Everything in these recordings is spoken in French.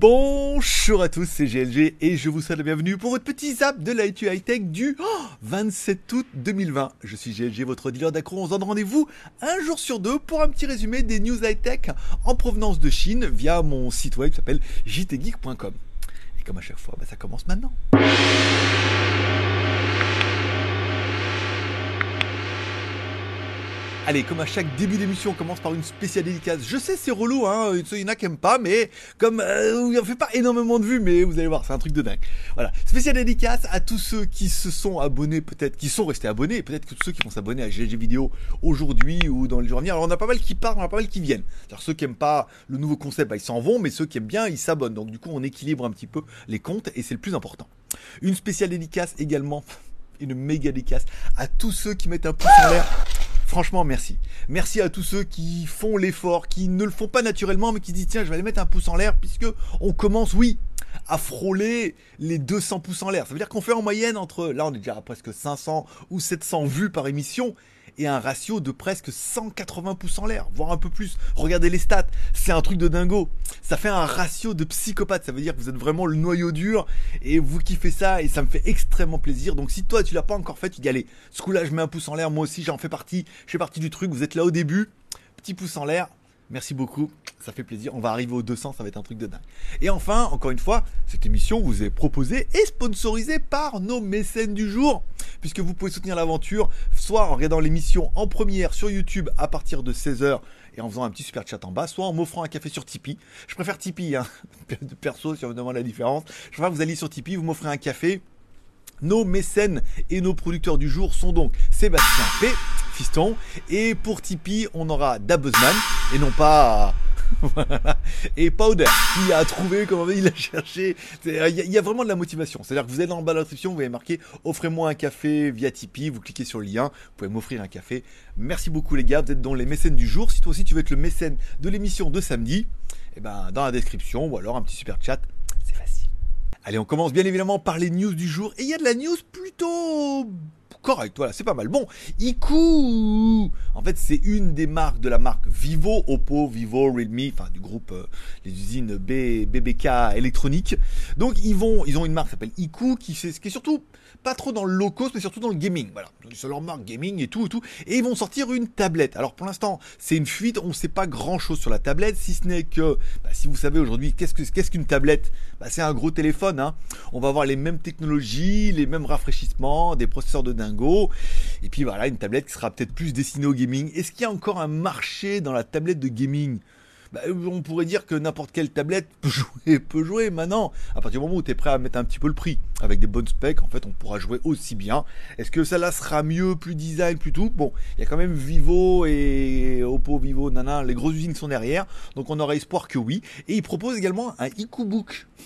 Bonjour à tous, c'est GLG et je vous souhaite la bienvenue pour votre petit zap de l'IT High Tech du 27 août 2020. Je suis GLG, votre dealer d'accro. On se donne rendez-vous un jour sur deux pour un petit résumé des news high tech en provenance de Chine via mon site web qui s'appelle jtgeek.com. Et comme à chaque fois, bah, ça commence maintenant. Allez, comme à chaque début d'émission, on commence par une spéciale dédicace. Je sais, c'est relou, hein. Il y en a qui aiment pas, mais comme euh, en fait pas énormément de vues, mais vous allez voir, c'est un truc de dingue. Voilà, spéciale dédicace à tous ceux qui se sont abonnés, peut-être, qui sont restés abonnés, peut-être que tous ceux qui vont s'abonner à GG Vidéo aujourd'hui ou dans les jours à venir. Alors, on a pas mal qui partent, on a pas mal qui viennent. Alors, ceux qui aiment pas le nouveau concept, bah, ils s'en vont, mais ceux qui aiment bien, ils s'abonnent. Donc, du coup, on équilibre un petit peu les comptes et c'est le plus important. Une spéciale dédicace également, une méga dédicace à tous ceux qui mettent un pouce en l'air Franchement, merci. Merci à tous ceux qui font l'effort, qui ne le font pas naturellement, mais qui disent tiens, je vais aller mettre un pouce en l'air, puisque on commence, oui, à frôler les 200 pouces en l'air. Ça veut dire qu'on fait en moyenne entre, là on est déjà à presque 500 ou 700 vues par émission, et un ratio de presque 180 pouces en l'air, voire un peu plus. Regardez les stats, c'est un truc de dingo. Ça fait un ratio de psychopathe, ça veut dire que vous êtes vraiment le noyau dur et vous kiffez ça et ça me fait extrêmement plaisir. Donc si toi tu l'as pas encore fait, tu dis allez, ce coup là je mets un pouce en l'air, moi aussi j'en fais partie, je fais partie du truc, vous êtes là au début, petit pouce en l'air, Merci beaucoup, ça fait plaisir. On va arriver aux 200, ça va être un truc de dingue. Et enfin, encore une fois, cette émission vous est proposée et sponsorisée par nos mécènes du jour, puisque vous pouvez soutenir l'aventure soit en regardant l'émission en première sur YouTube à partir de 16h et en faisant un petit super chat en bas, soit en m'offrant un café sur Tipeee. Je préfère Tipeee, hein. perso, si on me demande la différence. Je préfère que vous alliez sur Tipeee, vous m'offrez un café. Nos mécènes et nos producteurs du jour sont donc Sébastien P, Et pour Tipeee, on aura Dabuzman, et non pas et Powder qui a trouvé comment il a cherché. Il y, a vraiment de la motivation. C'est à dire que vous êtes dans le bas de la description vous avez marqué offrez-moi un café via Tipeee vous cliquez sur le lien vous pouvez m'offrir un café. Merci beaucoup les gars vous êtes dans les mécènes du jour. Si toi aussi tu veux être le mécène de l'émission de samedi eh ben dans la description ou alors un petit super chat c'est facile. Allez on commence bien évidemment par les news du jour. Et il y a de la news plutôt correct, voilà, c'est pas mal. Bon, Iku, en fait, c'est une des marques de la marque Vivo, Oppo, Vivo, Realme, enfin du groupe euh, les usines B, BBK électronique. Donc ils vont, ils ont une marque qui s'appelle Iku, qui fait, ce qui est surtout pas trop dans le low cost, mais surtout dans le gaming. Voilà, c'est leur marque gaming et tout et tout. Et ils vont sortir une tablette. Alors pour l'instant, c'est une fuite. On ne sait pas grand chose sur la tablette, si ce n'est que, bah, si vous savez aujourd'hui, qu'est-ce que qu'est-ce qu'une tablette? Bah, C'est un gros téléphone. Hein. On va avoir les mêmes technologies, les mêmes rafraîchissements, des processeurs de dingo. Et puis voilà, une tablette qui sera peut-être plus destinée au gaming. Est-ce qu'il y a encore un marché dans la tablette de gaming? Bah, on pourrait dire que n'importe quelle tablette peut jouer, peut jouer maintenant. À partir du moment où tu es prêt à mettre un petit peu le prix, avec des bonnes specs, en fait, on pourra jouer aussi bien. Est-ce que ça là sera mieux, plus design, plus tout? Bon, il y a quand même Vivo et Oppo, Vivo, nana, les grosses usines sont derrière, donc on aura espoir que oui. Et ils proposent également un EcoBook.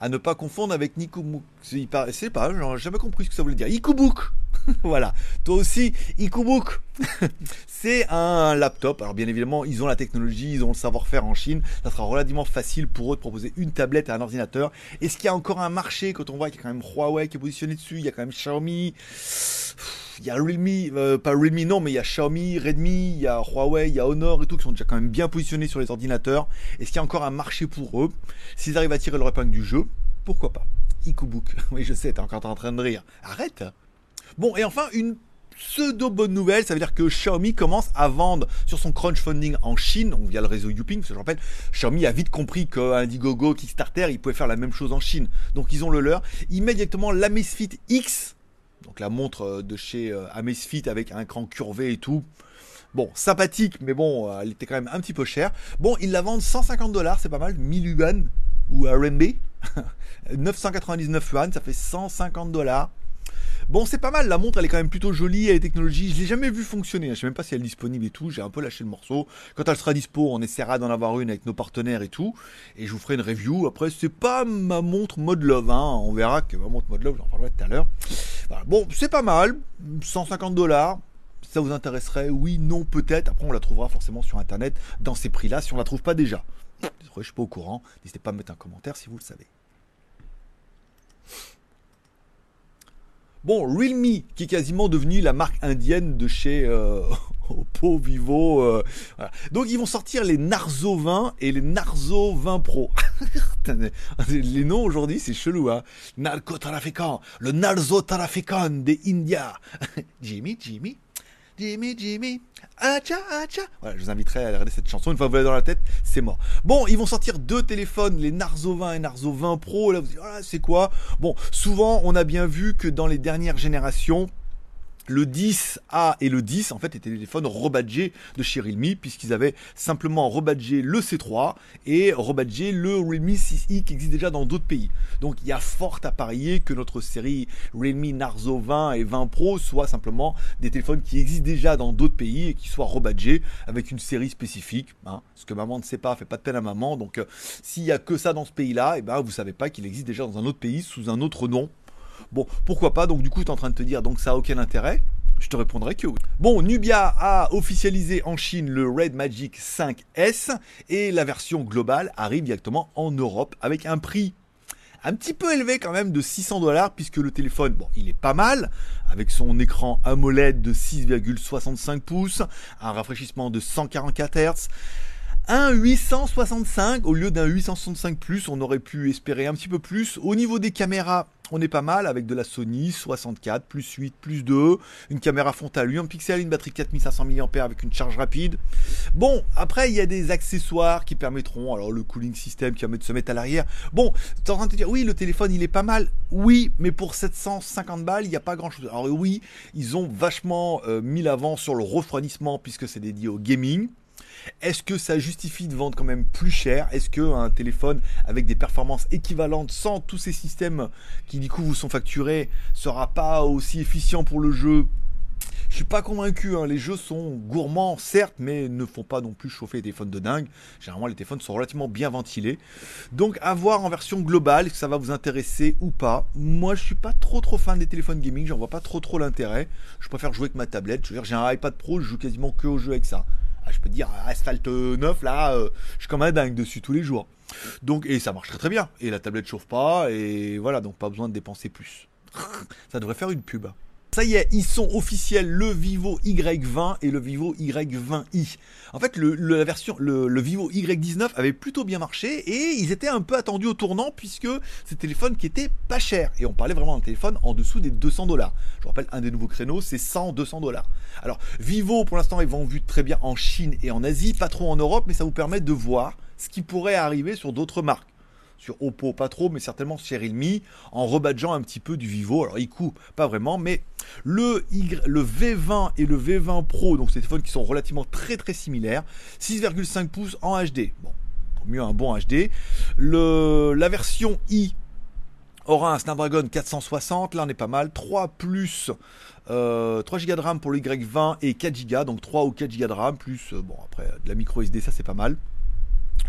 à ne pas confondre avec Nikobook. C'est pas, j'ai jamais compris ce que ça voulait dire. EcoBook voilà. Toi aussi, EcoBook. c'est un laptop. Alors bien évidemment, ils ont la technologie, ils ont le savoir-faire en Chine. Ça sera relativement facile pour eux de proposer une tablette et un ordinateur. Est-ce qu'il y a encore un marché quand on voit qu'il y a quand même Huawei qui est positionné dessus, il y a quand même Xiaomi. Il y a Realme, euh, pas Realme non, mais il y a Xiaomi, Redmi, il y a Huawei, il y a Honor et tout qui sont déjà quand même bien positionnés sur les ordinateurs. Est-ce qu'il y a encore un marché pour eux? S'ils arrivent à tirer leur épingle du jeu, pourquoi pas? EcoBook. Oui, je sais, t'es encore en train de rire. Arrête Bon, et enfin, une pseudo bonne nouvelle, ça veut dire que Xiaomi commence à vendre sur son crowdfunding en Chine, via le réseau Youping, parce que je rappelle, Xiaomi a vite compris qu'Indiegogo, Kickstarter, ils pouvaient faire la même chose en Chine. Donc ils ont le leur. Ils mettent directement l'Amazfit X, donc la montre euh, de chez euh, Amazfit avec un écran curvé et tout. Bon, sympathique, mais bon, euh, elle était quand même un petit peu chère. Bon, ils la vendent 150 dollars, c'est pas mal, 1000 yuan ou RMB. 999 yuan, ça fait 150 dollars. Bon, c'est pas mal, la montre elle est quand même plutôt jolie, elle est technologie, je l'ai jamais vu fonctionner, je sais même pas si elle est disponible et tout, j'ai un peu lâché le morceau. Quand elle sera dispo, on essaiera d'en avoir une avec nos partenaires et tout, et je vous ferai une review. Après, c'est pas ma montre mode love, hein. on verra que ma montre mode love, j'en parlerai tout à l'heure. Bon, c'est pas mal, 150 dollars, ça vous intéresserait? Oui, non, peut-être. Après, on la trouvera forcément sur internet dans ces prix-là si on la trouve pas déjà. Je suis pas au courant. N'hésitez pas à mettre un commentaire si vous le savez. Bon, Realme, qui est quasiment devenu la marque indienne de chez euh, Vivo. euh. Donc ils vont sortir les Narzo 20 et les Narzo 20 Pro. Les noms aujourd'hui, c'est chelou, hein. Narcotrafiquant, le Narzo-trafiquant des India. Jimmy, Jimmy. Jimmy, Jimmy, acha, acha. Voilà, je vous inviterai à regarder cette chanson. Une fois que vous l'avez dans la tête, c'est mort. Bon, ils vont sortir deux téléphones, les Narzo 20 et Narzo 20 Pro. Là, vous dites, ah, c'est quoi? Bon, souvent, on a bien vu que dans les dernières générations, le 10A et le 10 en fait étaient des téléphones rebadgés de chez Realme puisqu'ils avaient simplement rebadgé le C3 et rebadgé le Realme 6i qui existe déjà dans d'autres pays. Donc il y a fort à parier que notre série Realme Narzo 20 et 20 Pro soit simplement des téléphones qui existent déjà dans d'autres pays et qui soient rebadgés avec une série spécifique. Hein. Ce que maman ne sait pas fait pas de peine à maman. Donc euh, s'il y a que ça dans ce pays-là, et ben vous savez pas qu'il existe déjà dans un autre pays sous un autre nom. Bon, pourquoi pas Donc du coup, tu es en train de te dire, donc ça a aucun intérêt je te répondrai que oui. Bon, Nubia a officialisé en Chine le Red Magic 5S et la version globale arrive directement en Europe avec un prix un petit peu élevé quand même de 600 dollars puisque le téléphone, bon, il est pas mal avec son écran AMOLED de 6,65 pouces, un rafraîchissement de 144 Hz. Un 865 au lieu d'un 865 plus, on aurait pu espérer un petit peu plus. Au niveau des caméras, on est pas mal avec de la Sony 64 plus 8 plus 2, une caméra frontale 8 pixels, une batterie 4500 mAh avec une charge rapide. Bon, après il y a des accessoires qui permettront, alors le cooling system qui permet de se mettre à l'arrière. Bon, tu en train de te dire oui, le téléphone il est pas mal. Oui, mais pour 750 balles, il n'y a pas grand chose. Alors oui, ils ont vachement euh, mis l'avant sur le refroidissement puisque c'est dédié au gaming. Est-ce que ça justifie de vendre quand même plus cher? Est-ce qu'un téléphone avec des performances équivalentes sans tous ces systèmes qui du coup vous sont facturés sera pas aussi efficient pour le jeu? Je suis pas convaincu, hein. les jeux sont gourmands certes, mais ne font pas non plus chauffer les téléphones de dingue. Généralement les téléphones sont relativement bien ventilés. Donc à voir en version globale, est-ce que ça va vous intéresser ou pas Moi je suis pas trop trop fan des téléphones gaming, j'en vois pas trop trop l'intérêt. Je préfère jouer avec ma tablette, je veux dire j'ai un iPad Pro, je joue quasiment que aux jeux avec ça. Ah, je peux dire, Asphalt 9, là, euh, je suis comme un dingue dessus tous les jours. Donc, et ça marche très très bien. Et la tablette chauffe pas, et voilà, donc pas besoin de dépenser plus. ça devrait faire une pub. Ça y est, ils sont officiels, le Vivo Y20 et le Vivo Y20i. En fait, le, Vivo Y19 avait plutôt bien marché et ils étaient un peu attendus au tournant puisque c'est un téléphone qui était pas cher. Et on parlait vraiment d'un téléphone en dessous des 200 dollars. Je vous rappelle, un des nouveaux créneaux, c'est 100, 200 dollars. Alors, Vivo, pour l'instant, ils vont vu très bien en Chine et en Asie, pas trop en Europe, mais ça vous permet de voir ce qui pourrait arriver sur d'autres marques sur Oppo, pas trop, mais certainement sur Realme, en rebadgeant un petit peu du Vivo. Alors, Iku, pas vraiment, mais le, y, le V20 et le V20 Pro, donc ces téléphones qui sont relativement très très similaires, 6,5 pouces en HD. Bon, mieux un bon HD. La version i aura un Snapdragon 460, là on est pas mal, 3 plus euh, 3 Go de RAM pour le Y20 et 4 Go, donc 3 ou 4 Go de RAM, plus, euh, bon après de la micro SD, ça c'est pas mal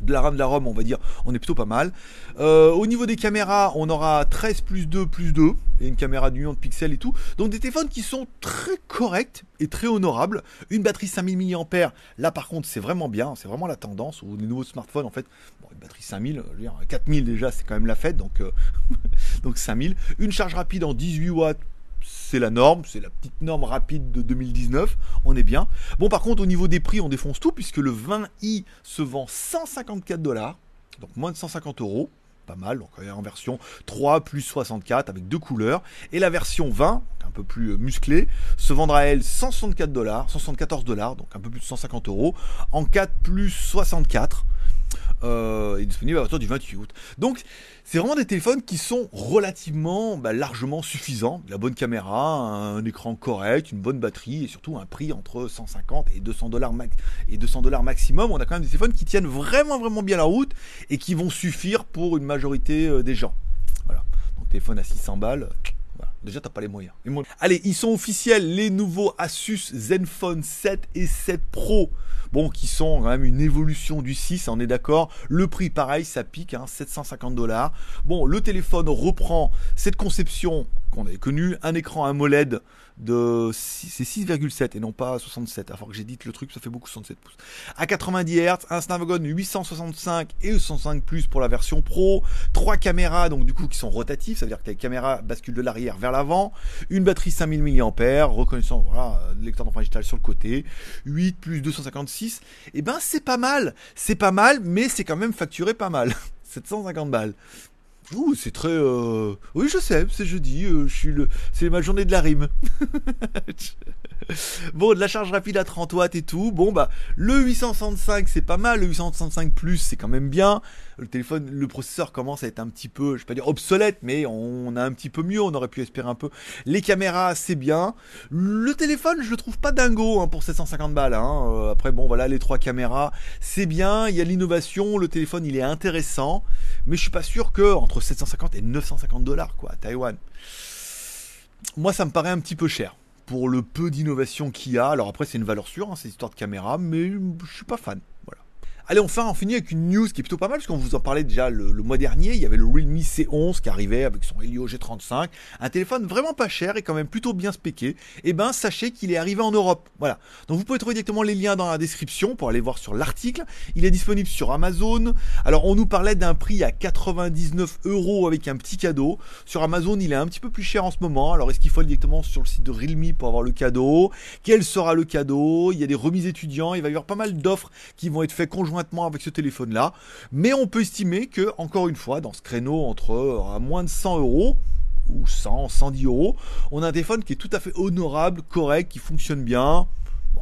de la RAM, de la ROM, on va dire, on est plutôt pas mal. Euh, au niveau des caméras, on aura 13 plus 2 plus 2, et une caméra de million de pixels et tout. Donc des téléphones qui sont très corrects et très honorables. Une batterie 5000 mAh, là par contre c'est vraiment bien, c'est vraiment la tendance. Ou les nouveaux smartphones en fait, bon, une batterie 5000, je veux dire, 4000 déjà c'est quand même la fête, donc, euh, donc 5000. Une charge rapide en 18 watts, c'est la norme, c'est la petite norme rapide de 2019, on est bien. Bon, par contre, au niveau des prix, on défonce tout, puisque le 20i se vend 154 dollars, donc moins de 150 euros, pas mal, donc en version 3 plus 64 avec deux couleurs, et la version 20, un peu plus musclée, se vendra à elle 164 dollars, 174 dollars, donc un peu plus de 150 euros, en 4 plus 64 euh, est disponible à partir du 28 août. Donc, c'est vraiment des téléphones qui sont relativement bah, largement suffisants. La bonne caméra, un écran correct, une bonne batterie et surtout un prix entre 150 et 200 dollars et 200 dollars maximum. On a quand même des téléphones qui tiennent vraiment vraiment bien la route et qui vont suffire pour une majorité euh, des gens. Voilà. Donc téléphone à 600 balles. Déjà, t'as pas les moyens. Les moyens. Allez, ils sont officiels, les nouveaux Asus Zenfone 7 et 7 Pro. Bon, qui sont quand même une évolution du 6, on est d'accord. Le prix, pareil, ça pique, hein, 750 dollars. Bon, le téléphone reprend cette conception qu'on avait connu, un écran AMOLED de c'est 6,7 et non pas 67. Alors que j'édite le truc, ça fait beaucoup 67 pouces. À 90 Hz, un Snapdragon 865 et 105 Plus pour la version Pro, trois caméras donc du coup qui sont rotatives, ça veut dire que les caméras basculent de l'arrière vers l'avant, une batterie 5000 mAh, reconnaissant voilà, lecteur d'empreinte digitale sur le côté, 8 plus 256. Et eh ben c'est pas mal, c'est pas mal, mais c'est quand même facturé pas mal. 750 balles. Ouh, c'est très. Euh, oui, je sais, c'est jeudi. Euh, je suis le. C'est ma journée de la rime. bon, de la charge rapide à 30 watts et tout. Bon, bah, le 865, c'est pas mal. Le 865 Plus, c'est quand même bien. Le téléphone, le processeur commence à être un petit peu, je vais pas dire obsolète, mais on a un petit peu mieux. On aurait pu espérer un peu. Les caméras, c'est bien. Le téléphone, je le trouve pas dingo hein, pour 750 balles. Hein. Euh, après, bon, voilà, les trois caméras, c'est bien. Il y a l'innovation. Le téléphone, il est intéressant. Mais je suis pas sûr que entre 750 et 950 dollars, quoi, à Taïwan. Moi, ça me paraît un petit peu cher pour le peu d'innovation qu'il y a. Alors après, c'est une valeur sûre, hein, c'est histoire de caméra, mais je suis pas fan. Allez, enfin, on finit avec une news qui est plutôt pas mal, parce qu'on vous en parlait déjà le, mois dernier. Il y avait le Realme C11 qui arrivait avec son Helio G35, un téléphone vraiment pas cher et quand même plutôt bien spéqué. Et eh ben, sachez qu'il est arrivé en Europe. Voilà. Donc vous pouvez trouver directement les liens dans la description pour aller voir sur l'article. Il est disponible sur Amazon. Alors on nous parlait d'un prix à 99 euros avec un petit cadeau. Sur Amazon, il est un petit peu plus cher en ce moment. Alors est-ce qu'il faut aller directement sur le site de Realme pour avoir le cadeau? Quel sera le cadeau? Il y a des remises étudiants. Il va y avoir pas mal d'offres qui vont être faites conjointement avec ce téléphone-là. Mais on peut estimer que, encore une fois, dans ce créneau entre euh, à moins de 100 euros, ou 100, 110 euros, on a un téléphone qui est tout à fait honorable, correct, qui fonctionne bien,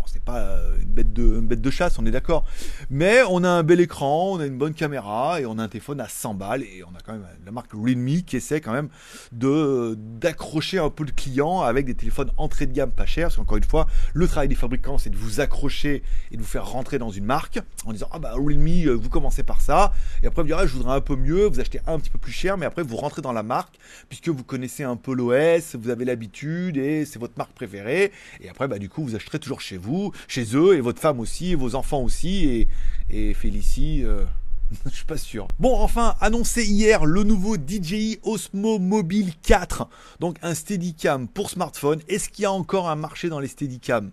c'est pas euh, une bête, de, bête de chasse, on est d'accord. Mais on a un bel écran, on a une bonne caméra et on a un téléphone à 100 balles et on a quand même la marque Realme qui essaie quand même de d'accrocher un peu le client avec des téléphones entrée de gamme pas chers. Parce qu'encore une fois, le travail des fabricants c'est de vous accrocher et de vous faire rentrer dans une marque en disant ah bah Realme euh, vous commencez par ça et après vous direz je voudrais un peu mieux, vous achetez un petit peu plus cher mais après vous rentrez dans la marque puisque vous connaissez un peu l'OS, vous avez l'habitude et c'est votre marque préférée et après bah du coup vous acheterez toujours chez vous chez eux, et votre femme aussi, et vos enfants aussi, et, et Félicie. Euh, je suis pas sûr. Bon, enfin, annoncé hier le nouveau DJI Osmo Mobile 4. Donc un Steadicam pour smartphone. Est-ce qu'il y a encore un marché dans les Steadicam?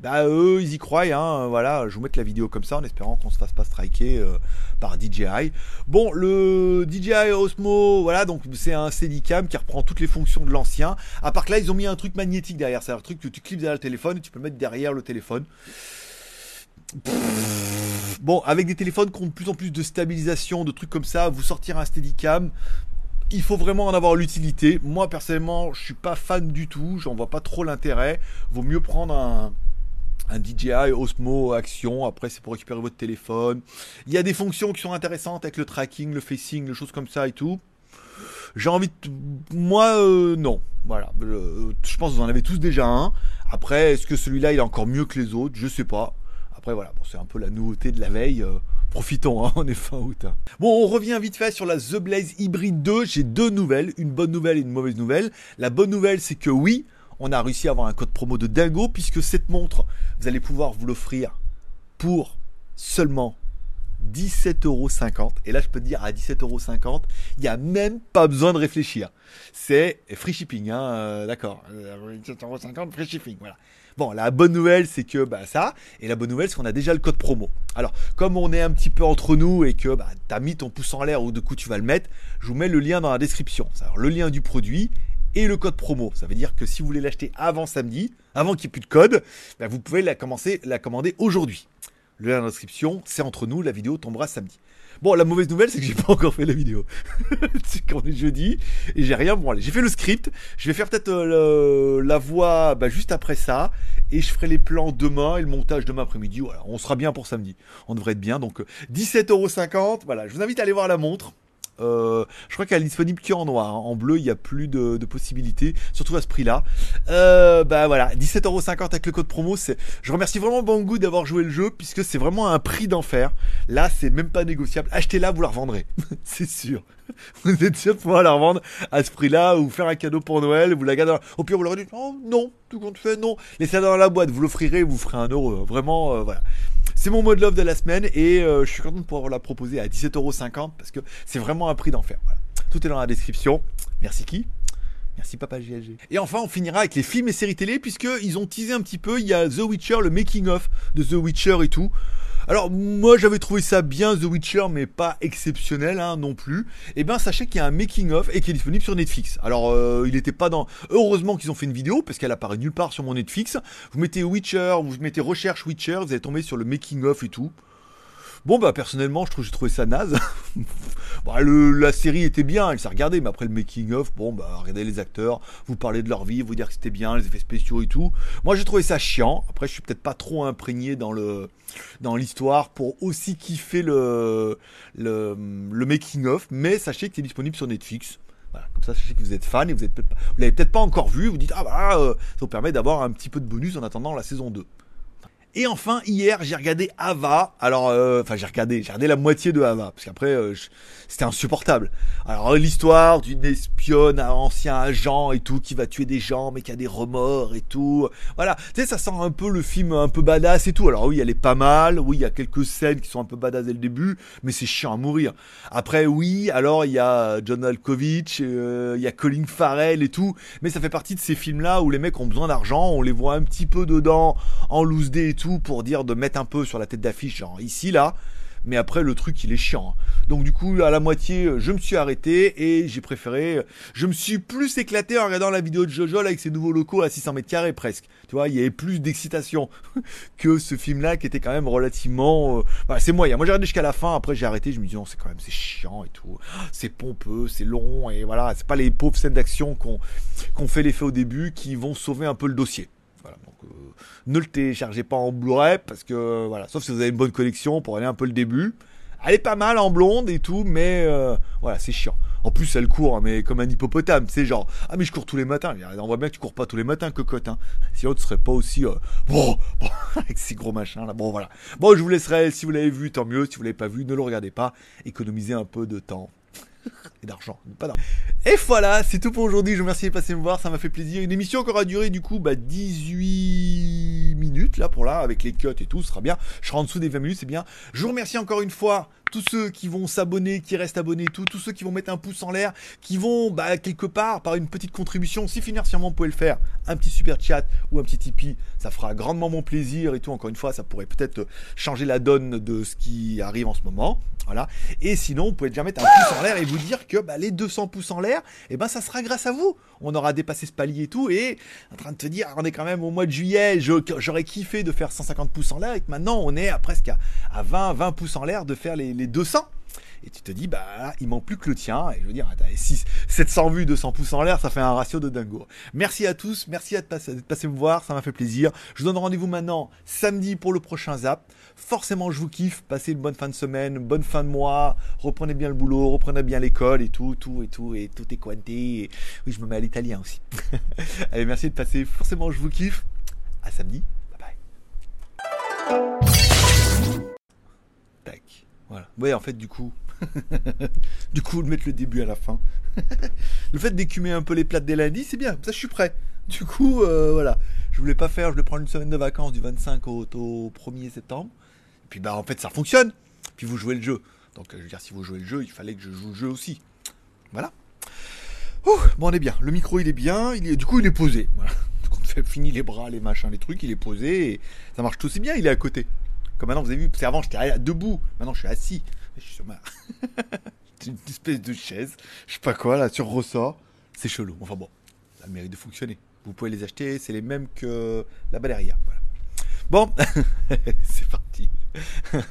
Bah eux ils y croient hein, voilà je vous mets la vidéo comme ça en espérant qu'on se fasse pas striker euh, par DJI bon le DJI Osmo voilà donc c'est un Steadicam qui reprend toutes les fonctions de l'ancien à part que là ils ont mis un truc magnétique derrière c'est un truc que tu clips derrière le téléphone et tu peux mettre derrière le téléphone Bon, avec des téléphones qui ont de plus en plus de stabilisation, de trucs comme ça, vous sortir un Steadicam, il faut vraiment en avoir l'utilité. Moi personnellement, je suis pas fan du tout, j'en vois pas trop l'intérêt. Vaut mieux prendre un, un DJI Osmo Action. Après, c'est pour récupérer votre téléphone. Il y a des fonctions qui sont intéressantes avec le tracking, le facing, les choses comme ça et tout. J'ai envie de... Moi, euh, non. Voilà. je pense que vous en avez tous déjà un. Après, est-ce que celui-là, il est encore mieux que les autres? Je sais pas. Après, voilà. Bon, c'est un peu la nouveauté de la veille. Euh, profitons, hein, on est fin août. Bon, on revient vite fait sur la The Blaze Hybrid 2. J'ai deux nouvelles. Une bonne nouvelle et une mauvaise nouvelle. La bonne nouvelle, c'est que oui, on a réussi à avoir un code promo de dingo puisque cette montre, vous allez pouvoir vous l'offrir pour seulement 17,50€. Et là, je peux te dire, à 17,50€, il n'y a même pas besoin de réfléchir. C'est free shipping, hein, euh, d'accord. 17,50€, euh, free shipping, voilà. Bon, la bonne nouvelle, c'est que bah, ça, et la bonne nouvelle, c'est qu'on a déjà le code promo. Alors, comme on est un petit peu entre nous et que bah, tu as mis ton pouce en l'air ou de coup tu vas le mettre, je vous mets le lien dans la description. Alors, le lien du produit et le code promo. Ça veut dire que si vous voulez l'acheter avant samedi, avant qu'il n'y ait plus de code, ben, vous pouvez la, commencer, la commander aujourd'hui. Le lien description, c'est entre nous, la vidéo tombera samedi. Bon, la mauvaise nouvelle, c'est que j'ai pas encore fait la vidéo. c'est qu'on est jeudi et j'ai rien. Bon, allez, j'ai fait le script. Je vais faire peut-être euh, la voix bah, juste après ça et je ferai les plans demain et le montage demain après-midi. Voilà, on sera bien pour samedi. On devrait être bien. Donc, 17,50€. Voilà, je vous invite à aller voir la montre. Euh, je crois qu'elle est disponible qu'en noir. Hein. En bleu, il n'y a plus de, possibilités, surtout à ce prix-là. Euh, bah voilà, 17,50€ avec le code promo. Je remercie vraiment Banggood d'avoir joué le jeu, puisque c'est vraiment un prix d'enfer. Là, c'est même pas négociable. Achetez-la, vous la revendrez. c'est sûr. Vous êtes sûr de pouvoir la revendre à ce prix-là, ou faire un cadeau pour Noël, vous la gardez. Au pire, vous leur dites, oh non, tout compte fait, non. Laissez-la dans la boîte, vous l'offrirez, vous ferez un euro. Vraiment, euh, voilà. C'est mon mode love de la semaine et euh, je suis content de pouvoir la proposer à 17,50€ parce que c'est vraiment un prix d'enfer. Voilà. Tout est dans la description. Merci qui Merci papa GLG. Et enfin, on finira avec les films et séries télé, puisqu'ils ont teasé un petit peu, il y a The Witcher, le making-of de The Witcher et tout. Alors moi j'avais trouvé ça bien The Witcher mais pas exceptionnel hein, non plus. Et ben sachez qu'il y a un making of et qui est disponible sur Netflix. Alors euh, il n'était pas dans. Heureusement qu'ils ont fait une vidéo parce qu'elle apparaît nulle part sur mon Netflix. Vous mettez Witcher, vous mettez recherche Witcher, vous allez tomber sur le making of et tout. Bon bah personnellement je trouve j'ai trouvé ça naze. bon, le, la série était bien, elle s'est regardée, mais après le making of, bon bah regardez les acteurs, vous parlez de leur vie, vous dire que c'était bien, les effets spéciaux et tout. Moi j'ai trouvé ça chiant. Après je suis peut-être pas trop imprégné dans le dans l'histoire pour aussi kiffer le le, le making of, mais sachez que c'est disponible sur Netflix. Voilà, comme ça, sachez que vous êtes fan et vous vous l'avez peut-être pas encore vu. Vous dites ah bah ça vous permet d'avoir un petit peu de bonus en attendant la saison 2. Et enfin, hier, j'ai regardé Ava. Alors, euh, enfin, j'ai regardé, j'ai regardé la moitié de Ava, parce qu'après, euh, c'était insupportable. Alors, l'histoire d'une espionne, un ancien agent et tout, qui va tuer des gens, mais qui a des remords et tout. Voilà, tu sais, ça sent un peu le film un peu badass et tout. Alors oui, elle est pas mal. Oui, il y a quelques scènes qui sont un peu badass dès le début, mais c'est chiant à mourir. Après, oui, alors il y a John Malkovich, euh, il y a Colin Farrell et tout, mais ça fait partie de ces films-là où les mecs ont besoin d'argent, on les voit un petit peu dedans, en loose day et pour dire de mettre un peu sur la tête d'affiche, genre ici, là. Mais après, le truc, il est chiant. Hein. Donc, du coup, à la moitié, je me suis arrêté et j'ai préféré. Je me suis plus éclaté en regardant la vidéo de Jojo avec ses nouveaux locaux à 600 mètres carrés presque. Tu vois, il y avait plus d'excitation que ce film-là qui était quand même relativement. Euh, bah, c'est moyen. Moi, j'ai regardé jusqu'à la fin. Après, j'ai arrêté. Je me dis, c'est quand même, c'est chiant et tout. C'est pompeux, c'est long et voilà. C'est pas les pauvres scènes d'action qu'on qu'on fait l'effet au début qui vont sauver un peu le dossier. Ne le téléchargez pas en Blu-ray parce que voilà, sauf si vous avez une bonne collection pour aller un peu le début. Elle est pas mal en blonde et tout, mais euh, voilà, c'est chiant. En plus, elle court, hein, mais comme un hippopotame. C'est genre, ah, mais je cours tous les matins. On voit bien que tu cours pas tous les matins, cocotte. Hein. Sinon, tu serais pas aussi. Euh, bon, bon, avec ces gros machins là. Bon, voilà. Bon, je vous laisserai. Si vous l'avez vu, tant mieux. Si vous l'avez pas vu, ne le regardez pas. Économisez un peu de temps et d'argent, pas d'argent. Et voilà, c'est tout pour aujourd'hui. Je vous remercie de passer me voir, ça m'a fait plaisir. Une émission qui aura duré du coup bah, 18 minutes là pour là, avec les cuts et tout, ce sera bien. Je serai en dessous des 20 minutes, c'est bien. Je vous remercie encore une fois tous ceux qui vont s'abonner, qui restent abonnés, tout, tous ceux qui vont mettre un pouce en l'air, qui vont bah, quelque part par une petite contribution, si financièrement vous pouvez le faire, un petit super chat ou un petit Tipeee, ça fera grandement mon plaisir et tout. Encore une fois, ça pourrait peut-être changer la donne de ce qui arrive en ce moment. Voilà. Et sinon, vous pouvez déjà mettre un pouce en l'air et vous dire que bah, les 200 pouces en l'air, eh ben ça sera grâce à vous. On aura dépassé ce palier et tout. Et en train de te dire, on est quand même au mois de juillet. J'aurais kiffé de faire 150 pouces en l'air et que maintenant on est à presque à, 20, 20 pouces en l'air de faire les, les 200 et tu te dis, bah, il manque plus que le tien. Et je veux dire, 6, 700 vues, 200 pouces en l'air, ça fait un ratio de dingo. Merci à tous, merci d'être passé, passé me voir, ça m'a fait plaisir. Je donne rendez-vous maintenant samedi pour le prochain zap. Forcément, je vous kiffe. Passez une bonne fin de semaine, bonne fin de mois. Reprenez bien le boulot, reprenez bien l'école et tout, tout et tout, et tout est quanté. Oui, je me mets à l'italien aussi. Allez, merci de passer. Forcément, je vous kiffe. À samedi. Voilà. Ouais, en fait, du coup, du coup, de mettre le début à la fin. le fait d'écumer un peu les plates des lundis, c'est bien. Ça, je suis prêt. Du coup, euh, voilà. Je voulais pas faire, je voulais prendre une semaine de vacances du 25 au, 1er septembre. Et puis, bah, en fait, ça fonctionne. Puis, vous jouez le jeu. Donc, je veux dire, si vous jouez le jeu, il fallait que je joue le jeu aussi. Voilà. bon, on est bien. Le micro, il est bien. Il est, du coup, il est posé. Voilà. On fait fini les bras, les machins, les trucs. Il est posé. Et ça marche tout aussi bien. Il est à côté. Comme maintenant, vous avez vu, parce qu'avant, j'étais debout. Maintenant, je suis assis. Je suis sur ma... une espèce de chaise. Je sais pas quoi, là, sur ressort. C'est chelou. Enfin bon, ça mérite de fonctionner. Vous pouvez les acheter, c'est les mêmes que la Baleria. Voilà. Bon, c'est parti.